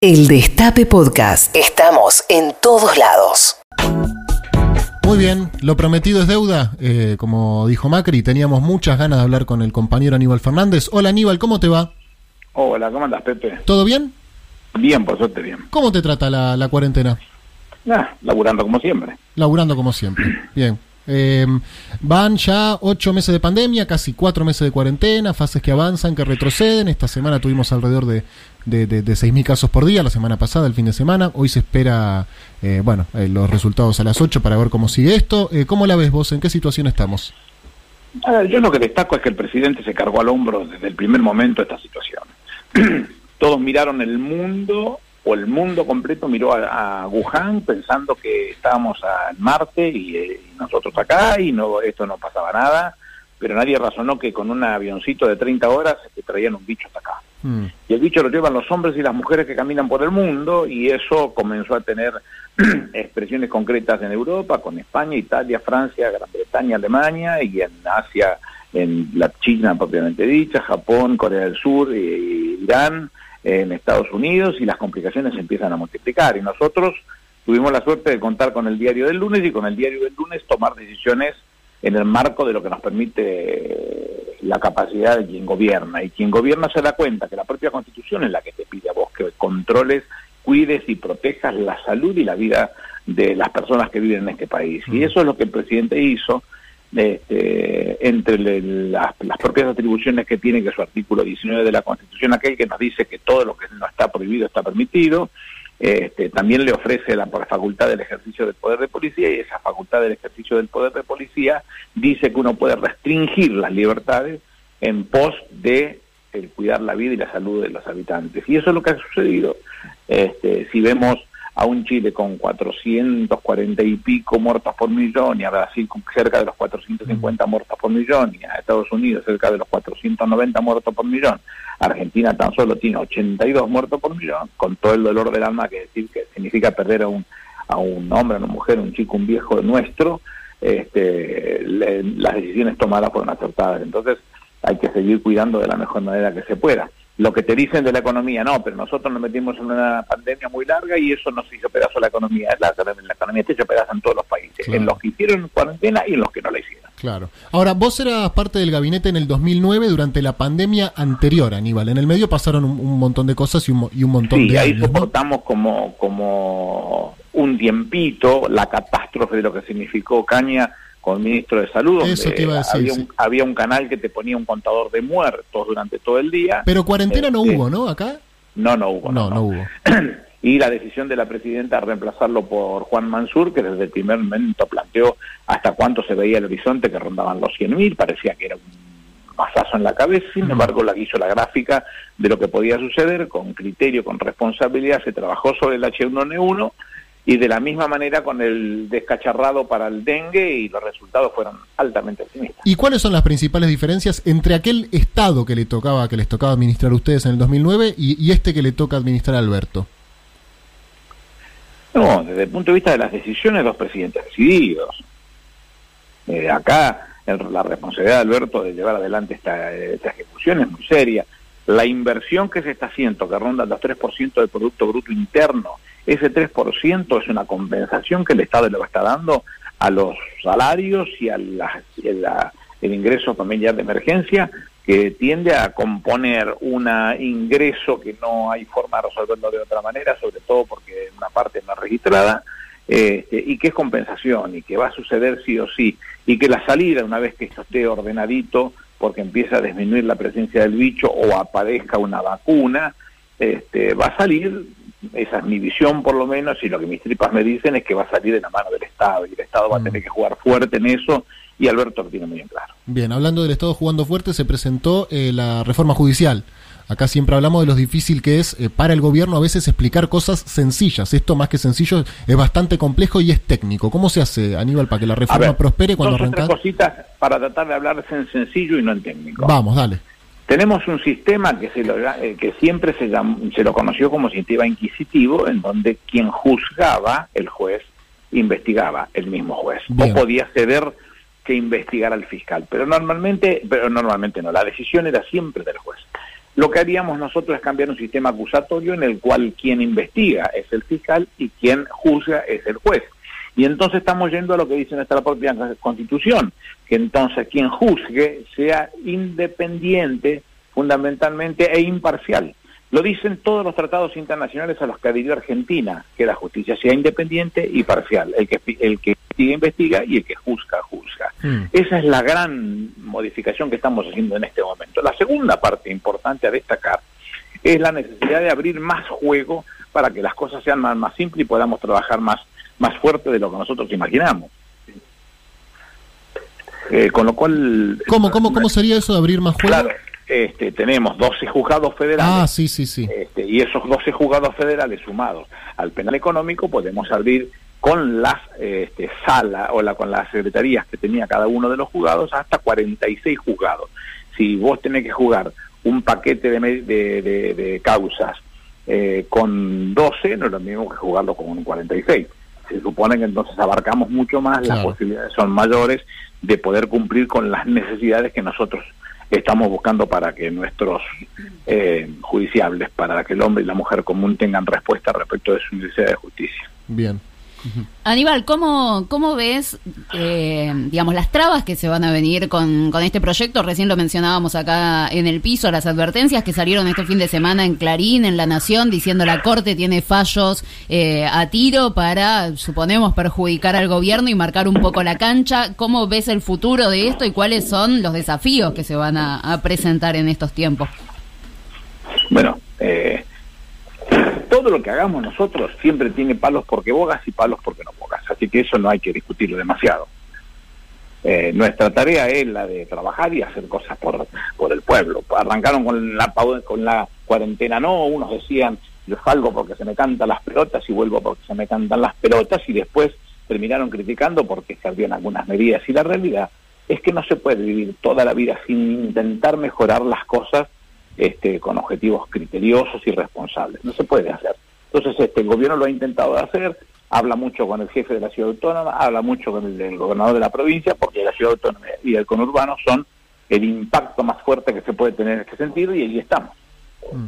El Destape Podcast. Estamos en todos lados. Muy bien, lo prometido es deuda. Eh, como dijo Macri, teníamos muchas ganas de hablar con el compañero Aníbal Fernández. Hola Aníbal, ¿cómo te va? Hola, ¿cómo andas, Pepe? ¿Todo bien? Bien, por suerte bien. ¿Cómo te trata la, la cuarentena? Ah, laburando como siempre. Laburando como siempre. Bien. Eh, van ya ocho meses de pandemia, casi cuatro meses de cuarentena, fases que avanzan, que retroceden. Esta semana tuvimos alrededor de, de, de, de 6.000 casos por día, la semana pasada, el fin de semana. Hoy se espera, eh, bueno, eh, los resultados a las 8 para ver cómo sigue esto. Eh, ¿Cómo la ves vos? ¿En qué situación estamos? Yo lo que destaco es que el presidente se cargó al hombro desde el primer momento esta situación. Todos miraron el mundo, o el mundo completo miró a, a Wuhan pensando que estábamos en Marte y, eh, y nosotros acá y no esto no pasaba nada, pero nadie razonó que con un avioncito de 30 horas te traían un bicho hasta acá. Mm. Y el bicho lo llevan los hombres y las mujeres que caminan por el mundo y eso comenzó a tener expresiones concretas en Europa, con España, Italia, Francia, Gran Bretaña, Alemania y en Asia, en la China propiamente dicha, Japón, Corea del Sur, e, Irán, en Estados Unidos y las complicaciones se empiezan a multiplicar. Y nosotros tuvimos la suerte de contar con el diario del lunes y con el diario del lunes tomar decisiones en el marco de lo que nos permite la capacidad de quien gobierna. Y quien gobierna se da cuenta que la propia Constitución es la que te pide a vos que controles, cuides y protejas la salud y la vida de las personas que viven en este país. Y eso es lo que el presidente hizo. Este, entre las, las propias atribuciones que tiene, que su artículo 19 de la Constitución, aquel que nos dice que todo lo que no está prohibido está permitido, este, también le ofrece la facultad del ejercicio del poder de policía y esa facultad del ejercicio del poder de policía dice que uno puede restringir las libertades en pos de el cuidar la vida y la salud de los habitantes. Y eso es lo que ha sucedido. Este, si vemos a un Chile con 440 y pico muertos por millón y a Brasil con cerca de los 450 muertos por millón y a Estados Unidos cerca de los 490 muertos por millón, Argentina tan solo tiene 82 muertos por millón, con todo el dolor del alma que decir que significa perder a un, a un hombre, a una mujer, un chico, un viejo nuestro, este, le- las decisiones tomadas fueron acertadas. Entonces hay que seguir cuidando de la mejor manera que se pueda. Lo que te dicen de la economía, no, pero nosotros nos metimos en una pandemia muy larga y eso nos hizo pedazo la economía. La, la economía te hizo pedazo en todos los países, Claro. en los que hicieron cuarentena y en los que no la hicieron. Claro. Ahora, vos eras parte del gabinete en el 2009 durante la pandemia anterior, Aníbal. En el medio pasaron un, un montón de cosas y un, y un montón Sí, de ahí años, ¿no? soportamos como, como un tiempito la catástrofe de lo que significó Caña con el ministro de Salud, donde Eso te iba a decir, había, sí. un, había un canal que te ponía un contador de muertos durante todo el día. Pero cuarentena no Este, hubo, ¿no? Acá. No, no hubo. No, no hubo. y la decisión de la presidenta de reemplazarlo por Juan Mansur, que desde el primer momento planteó hasta cuánto se veía el horizonte, que rondaban los 100.000, parecía que era un masazo en la cabeza, sin embargo la hizo la gráfica de lo que podía suceder, con criterio, con responsabilidad, se trabajó sobre el H1N1 y de la misma manera con el descacharrado para el dengue y los resultados fueron altamente optimistas. ¿Y cuáles son las principales diferencias entre aquel estado que le tocaba, que les tocaba administrar a ustedes en el 2009 y, y este que le toca administrar a Alberto? No, desde el punto de vista de las decisiones, dos presidentes decididos. Eh, acá el- la responsabilidad de Alberto de llevar adelante esta, esta ejecución es muy seria. La inversión que se está haciendo, que ronda los 3% del Producto Bruto Interno, ese 3% es una compensación que el Estado le va a estar dando a los salarios y a el ingreso familiar de emergencia, que tiende a componer un ingreso que no hay forma de resolverlo de otra manera, sobre todo porque una parte no es registrada, este, y que es compensación y que va a suceder sí o sí, y que la salida, una vez que esto esté ordenadito, porque empieza a disminuir la presencia del bicho o aparezca una vacuna, este, va a salir, esa es mi visión por lo menos, y lo que mis tripas me dicen es que va a salir de la mano del Estado, y el Estado va a Mm. tener que jugar fuerte en eso, y Alberto lo tiene muy bien claro. Bien, hablando del Estado jugando fuerte, se presentó eh, la reforma judicial. Acá siempre hablamos de lo difícil que es eh, para el gobierno a veces explicar cosas sencillas. Esto más que sencillo es bastante complejo y es técnico. ¿Cómo se hace, Aníbal, para que la reforma ver, prospere cuando dos o tres arranca? cositas para tratar de hablar en sencillo y no en técnico. Vamos, dale. Tenemos un sistema que se lo, eh, que siempre se, llam- se lo conoció como sistema inquisitivo, en donde quien juzgaba, el juez, investigaba el mismo juez. Bien. O podía ceder que investigara al fiscal. Pero normalmente, pero normalmente no, la decisión era siempre del juez. lo que haríamos nosotros es cambiar un sistema acusatorio en el cual quien investiga es el fiscal y quien juzga es el juez. Y entonces estamos yendo a lo que dice nuestra propia constitución, que entonces quien juzgue sea independiente fundamentalmente e imparcial. Lo dicen todos los tratados internacionales a los que adhirió Argentina, que la justicia sea independiente y parcial. El que, el que investiga, investiga y el que juzga, juzga. Hmm. Esa es la gran modificación que estamos haciendo en este momento. La segunda parte importante a destacar es la necesidad de abrir más juego para que las cosas sean más, más simples y podamos trabajar más, más fuerte de lo que nosotros imaginamos. Eh, con lo cual... ¿Cómo, cómo, cómo sería eso de abrir más juego? Claro, este, tenemos 12 juzgados federales. Ah, sí, sí, sí. Este, y esos 12 juzgados federales sumados al penal económico podemos abrir con las este, salas o la, con las secretarías que tenía cada uno de los juzgados hasta 46 juzgados. Si vos tenés que jugar un paquete de, de, de, causas eh, con 12, no es lo mismo que jugarlo con un 46. Se supone que entonces abarcamos mucho más, las posibilidades son mayores de poder cumplir con las necesidades que nosotros estamos buscando para que nuestros eh, judiciables, para que el hombre y la mujer común tengan respuesta respecto de su necesidad de justicia. Bien. Aníbal, ¿cómo, cómo ves, eh, digamos, las trabas que se van a venir con, con, este proyecto? Recién lo mencionábamos acá en el piso, las advertencias que salieron este fin de semana en Clarín, en La Nación, diciendo la Corte tiene fallos eh, a tiro para, suponemos, perjudicar al gobierno y marcar un poco la cancha. ¿Cómo ves el futuro de esto y cuáles son los desafíos que se van a, a presentar en estos tiempos? Bueno, eh, todo lo que hagamos nosotros siempre tiene palos porque bogas y palos porque no bogas. Así que eso no hay que discutirlo demasiado. Eh, nuestra tarea es la de trabajar y hacer cosas por, por el pueblo. Arrancaron con la, con la cuarentena, no, unos decían, yo salgo porque se me cantan las pelotas y vuelvo porque se me cantan las pelotas y después terminaron criticando porque se habían algunas medidas. Y la realidad es que no se puede vivir toda la vida sin intentar mejorar las cosas este, con objetivos criteriosos y responsables. No se puede hacer. Entonces, este, el gobierno lo ha intentado hacer, habla mucho con el jefe de la ciudad autónoma, habla mucho con el, gobernador de la provincia, porque la ciudad autónoma y el conurbano son el impacto más fuerte que se puede tener en este sentido y ahí estamos. Mm.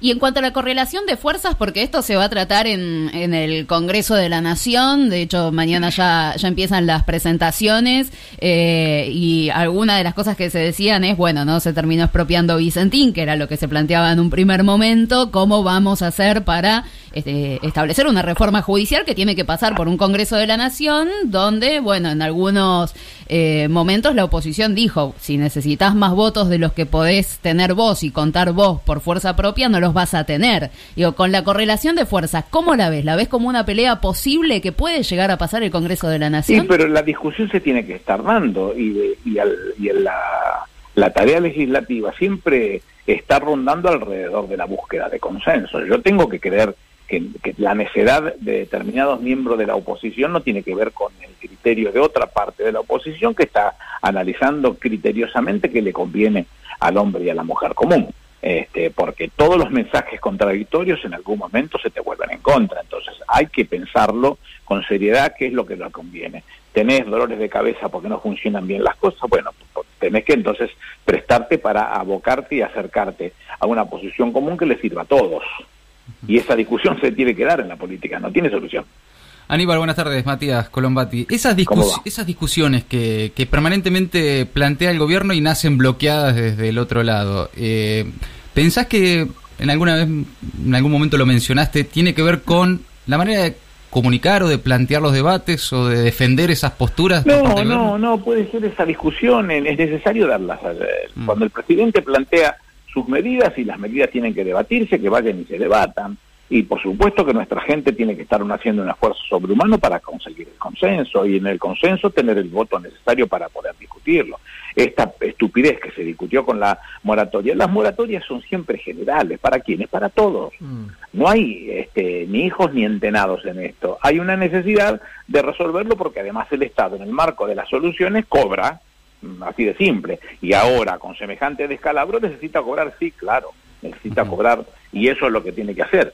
Y en cuanto a la correlación de fuerzas, porque esto se va a tratar en, en el Congreso de la Nación, de hecho mañana ya, ya empiezan las presentaciones eh, y alguna de las cosas que se decían es, bueno, no se terminó expropiando Vicentín, que era lo que se planteaba en un primer momento, cómo vamos a hacer para este, establecer una reforma judicial que tiene que pasar por un Congreso de la Nación, donde, bueno, en algunos eh, momentos la oposición dijo, si necesitas más votos de los que podés tener vos y contar vos por fuerza propia, no los vas a tener. Digo, con la correlación de fuerzas, ¿cómo la ves? ¿La ves como una pelea posible que puede llegar a pasar el Congreso de la Nación? Sí, pero la discusión se tiene que estar dando y, y, en la, la tarea legislativa siempre está rondando alrededor de la búsqueda de consenso. Yo tengo que creer que, la necedad de determinados miembros de la oposición no tiene que ver con el criterio de otra parte de la oposición que está analizando criteriosamente qué le conviene al hombre y a la mujer común. Este, porque todos los mensajes contradictorios en algún momento se te vuelven en contra. Entonces hay que pensarlo con seriedad qué es lo que le conviene. Tenés dolores de cabeza porque no funcionan bien las cosas, bueno, tenés que entonces prestarte para abocarte y acercarte a una posición común que le sirva a todos. Y esa discusión se tiene que dar en la política, no tiene solución. Aníbal, buenas tardes. Matías Colombati. Esas, esas discusiones que, planteamentemente plantea el gobierno y nacen bloqueadas desde el otro lado, eh, ¿pensás que en alguna vez, en algún momento lo mencionaste, tiene que ver con la manera de comunicar o de plantear los debates o de defender esas posturas? No, no, no, puede ser esa discusión, es necesario darlas. Mm. Cuando el presidente plantea sus medidas y las medidas tienen que debatirse, que vayan y se debatan. Y por supuesto que nuestra gente tiene que estar haciendo un esfuerzo sobrehumano para conseguir el consenso y en el consenso tener el voto necesario para poder discutirlo. Esta estupidez que se discutió con la moratoria, las moratorias son siempre generales. ¿Para quiénes? Para todos. Mm. No hay este, ni hijos ni entenados en esto. Hay una necesidad de resolverlo porque además el Estado en el marco de las soluciones cobra así de simple. Y ahora, con semejante descalabro, necesita cobrar, sí, claro, necesita cobrar, y eso es lo que tiene que hacer.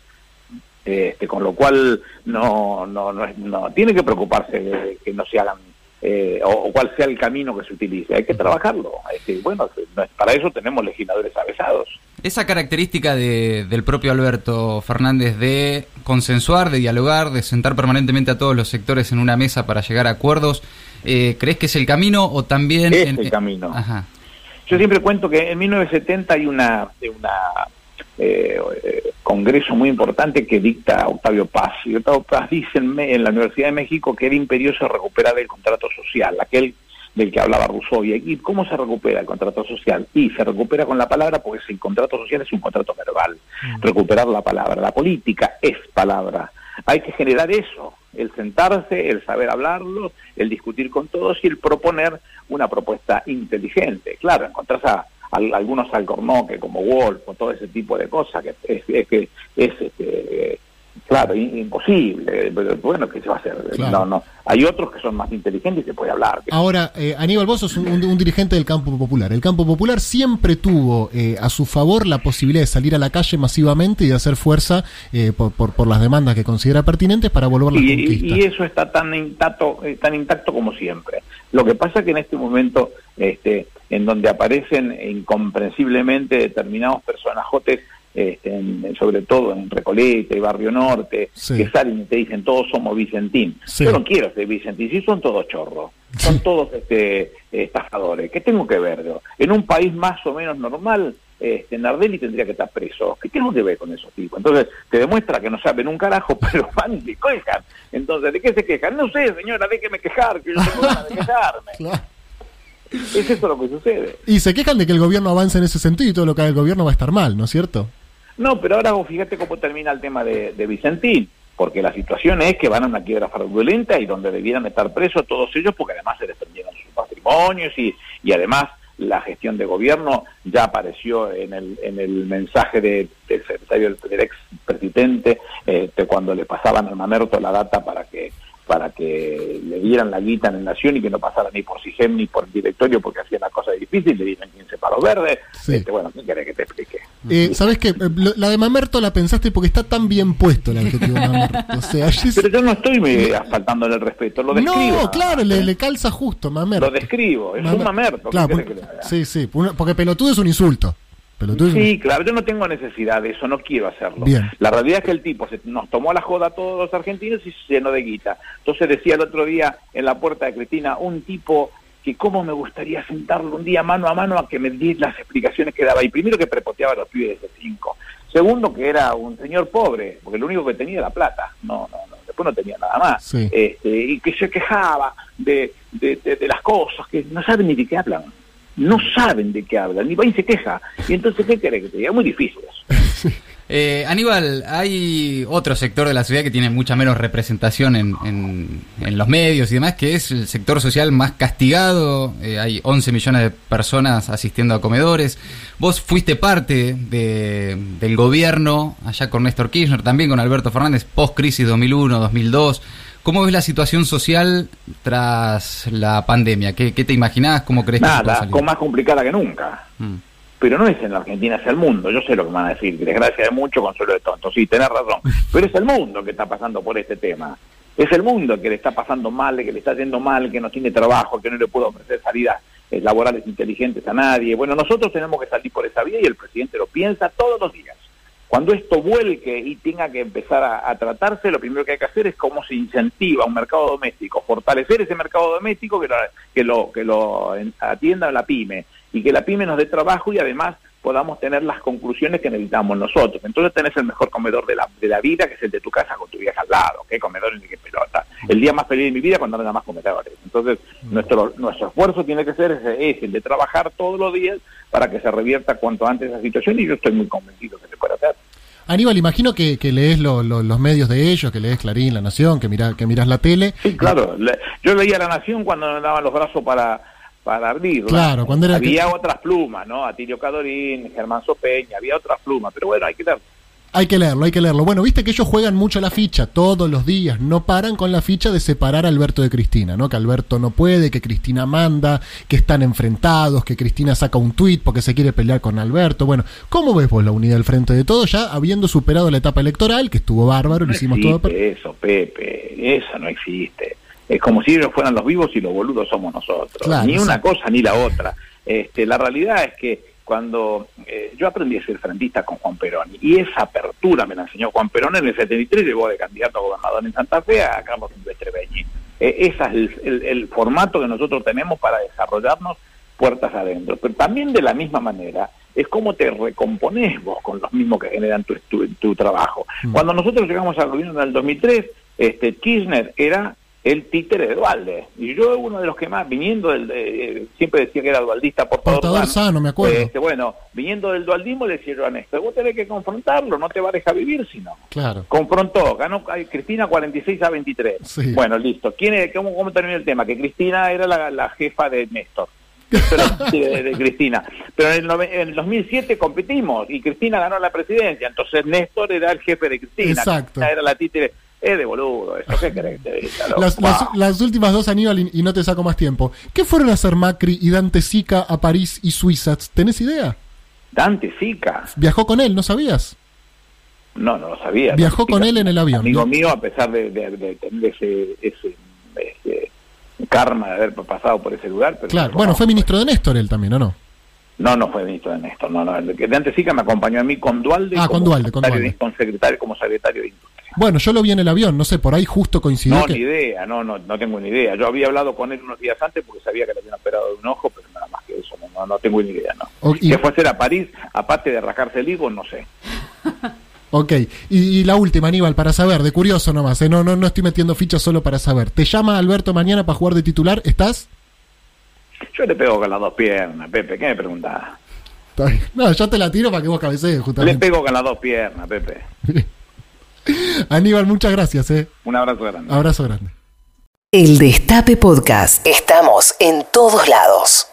Este, con lo cual, no, no, no, no tiene que preocuparse de que no se hagan, eh, o, cuál sea el camino que se utilice. Hay que trabajarlo. Este, bueno, para eso tenemos legisladores avesados. Esa característica de, del propio Alberto Fernández de consensuar, de dialogar, de sentar permanentemente a todos los sectores en una mesa para llegar a acuerdos, eh, ¿crees que es el camino o también... Es el camino. Ajá. Yo siempre cuento que en 1970 hay una, una eh, congreso muy importante que dicta Octavio Paz. Y Octavio Paz dice en, en la Universidad de México que era imperioso recuperar el contrato social, aquel del que hablaba Rousseau. ¿Y cómo se recupera el contrato social? Y se recupera con la palabra porque el contrato social es un contrato verbal. Mm. Recuperar la palabra. La política es palabra. Hay que generar eso, el sentarse, el saber hablarlo, el discutir con todos y el proponer una propuesta inteligente. Claro, encontrás a, algunos alcornoques como Wolf o todo ese tipo de cosas que es, es, es, es este, Claro, imposible. Bueno, ¿qué se va a hacer? No, no. Hay otros que son más inteligentes y se puede hablar. Ahora, eh, Aníbal, vos sos un, dirigente del campo popular. El campo popular siempre tuvo eh, a su favor la posibilidad de salir a la calle masivamente y de hacer fuerza eh, por, por, las demandas que considera pertinentes para volver las y, Y eso está tan intacto, eh, tan intacto como siempre. Lo que pasa es que en este momento, este, en donde aparecen incomprensiblemente determinados personajes este, sobre todo en Recoleta y Barrio Norte, que salen y te dicen todos somos Vicentín. Yo no quiero ser Vicentín, si son todos chorros, son todos este, estafadores. ¿Qué tengo que ver yo? En un país más o menos normal, este, Nardelli tendría que estar preso. ¿Qué tengo que ver con esos tipos? Entonces, te demuestra que no saben un carajo, pero van y se quejan. Entonces, ¿de qué se quejan? No sé, señora, déjeme quejar, que yo tengo ganas de quejarme. Es eso lo que sucede. Y se quejan de que el gobierno avance en ese sentido y todo lo que haga el gobierno va a estar mal, ¿no es cierto? No, pero ahora fíjate cómo termina el tema de, Vicentín, porque la situación es que van a una quiebra fraudulenta y donde debieran estar presos todos ellos, porque además se les sus patrimonios y, y además la gestión de gobierno ya apareció en el, en el mensaje del secretario del, ex presidente este, cuando le pasaban al Mamerto la data para que para que le dieran la guita en la nación y que no pasara ni por SIGEM ni por el directorio porque hacía la cosa difícil, le dieron 15 palos verdes. Este, bueno, ¿qué querés que te explique? Eh, ¿Sabes qué? La de Mamerto la pensaste porque está tan bien puesto el adjetivo Mamerto. O sea, Pero yo no estoy faltándole el respeto, lo describo. No, claro, le, calza justo Mamerto. Lo describo, es un Mamerto. Claro, sí, sí, porque pelotudo es un insulto. Sí, claro, yo no tengo necesidad de eso, no quiero hacerlo. La realidad es que el tipo se, nos tomó la joda a todos los argentinos y se llenó de guita. Entonces decía el otro día en la puerta de Cristina, un tipo que cómo me gustaría sentarlo un día mano a mano a que me diera las explicaciones que daba. Y primero que prepoteaba a los pibes de cinco. Segundo que era un señor pobre, porque lo único que tenía era plata. No, no, no. Después no tenía nada más. Este, y que se quejaba de, de, de las cosas, que no saben ni de qué hablan no saben de qué hablan, ni va y se queja. Y entonces, ¿qué quiere que te diga? Muy difícil eso. Eh, Aníbal, hay otro sector de la sociedad que tiene mucha menos representación en, en, los medios y demás, que es el sector social más castigado. Eh, hay 11 millones de personas asistiendo a comedores. Vos fuiste parte de, del gobierno, allá con Néstor Kirchner, también con Alberto Fernández, post-crisis 2001-2002. ¿Cómo ves la situación social tras la pandemia? ¿Qué, te imaginás? ¿Cómo crees Nada, que con más complicada que nunca. Mm. Pero no es en la Argentina, es el mundo. Yo sé lo que van a decir, desgracia de mucho, consuelo de tonto. Sí, tenés razón. Pero es el mundo que está pasando por este tema. Es el mundo que le está pasando mal, que le está yendo mal, que no tiene trabajo, que no le puede ofrecer salidas eh, laborales inteligentes a nadie. Bueno, nosotros tenemos que salir por esa vía y el presidente lo piensa todos los días. Cuando esto vuelque y tenga que empezar a, tratarse, lo primero que hay que hacer es cómo se incentiva un mercado doméstico, fortalecer ese mercado doméstico que lo, que lo, que lo atienda la pyme y que la pyme nos dé trabajo y además podamos tener las conclusiones que necesitamos nosotros. Entonces tenés el mejor comedor de la, de la vida, que es el de tu casa con tu vieja al lado, que comedor y que pelota. El día más feliz de mi vida cuando no haya más comedores. Entonces nuestro, nuestro esfuerzo tiene que ser ese, el de trabajar todos los días para que se revierta cuanto antes esa situación y yo estoy muy convencido que se puede hacer. Aníbal, imagino que, lees los medios de ellos, que lees Clarín, La Nación, que, mira, que miras la tele. Sí, claro. yo leía La Nación cuando me daban los brazos para, para abrir. Claro, cuando era Había otras plumas, ¿no? Atilio Cadorín, Germán Sopeña, había otras plumas, pero bueno, hay que dar hay que leerlo, hay que leerlo. Bueno, viste que ellos juegan mucho la ficha, todos los días, no paran con la ficha de separar a Alberto de Cristina, ¿no? Que Alberto no puede, que Cristina manda, que están enfrentados, que Cristina saca un tuit porque se quiere pelear con Alberto. Bueno, ¿cómo ves vos la unidad del frente de todo ya habiendo superado la etapa electoral, que estuvo bárbaro, no lo hicimos todo... Eso, Pepe, eso no existe. Es como si ellos fueran los vivos y los boludos somos nosotros. ni una cosa ni la otra. Este, la realidad es que cuando eh, yo aprendí a ser frentista con Juan Perón y esa apertura me la enseñó Juan Perón en el 73, llegó de candidato a gobernador en Santa Fe a Carlos Silvestre Beñi. Eh, ese es el, formato que nosotros tenemos para desarrollarnos puertas adentro. Pero también de la misma manera es cómo te recompones vos con los mismos que generan tu, tu, trabajo. Mm. Cuando nosotros llegamos al gobierno en el 2003, este, Kirchner era el títere de Dualde. Y yo uno de los que más, viniendo del, eh, siempre decía que era dualdista por todo sano, me acuerdo. Este, bueno, viniendo del dualdismo le decía yo a Néstor, vos tenés que confrontarlo, no te va a dejar vivir sino. Claro. Confrontó, ganó Cristina 46 a 23. Bueno, listo. ¿Quién es, cómo, ¿Cómo terminó el tema? Que Cristina era la, jefa de Néstor. de, Cristina. Pero en el, en 2007 competimos y Cristina ganó la presidencia, entonces Néstor era el jefe de Cristina. Exacto. Era la títere es de boludo eso, ¿qué querés que te diga? Las, las, últimas dos, Aníbal, y, no te saco más tiempo. ¿Qué fueron a hacer Macri y Dante Sica a París y Suiza? ¿Tenés idea? Dante Sica. ¿Viajó con él? ¿No sabías? No, no lo sabía. Viajó con él en el avión. Amigo mío, a pesar de, tener ese, ese, karma de haber pasado por ese lugar. Pero claro, bueno, fue ministro de Néstor él también, ¿o no? No, no fue ministro de Néstor, no, no. El que de antes me acompañó a mí con Dualde. Ah, con Dualde, con Dualde. Con secretario, como secretario de Industria. Bueno, yo lo vi en el avión, no sé, por ahí justo coincidió. No, ni idea, no, no, no tengo ni idea. Yo había hablado con él unos días antes porque sabía que le habían operado de un ojo, pero nada más que eso, no, no tengo ni idea, ¿no? ¿Qué fue a hacer a París, aparte de rascarse el higo, no sé. ok, y, la última, Aníbal, para saber, de curioso nomás, ¿eh? no, no, no estoy metiendo fichas solo para saber. ¿Te llama Alberto mañana para jugar de titular? ¿Estás? Yo le pego con las dos piernas, Pepe, ¿qué me preguntás? No, yo te la tiro para que vos cabecees, justamente. Le pego con las dos piernas, Pepe. Aníbal, muchas gracias. Eh. Un abrazo grande. Abrazo grande. El Destape Podcast. Estamos en todos lados.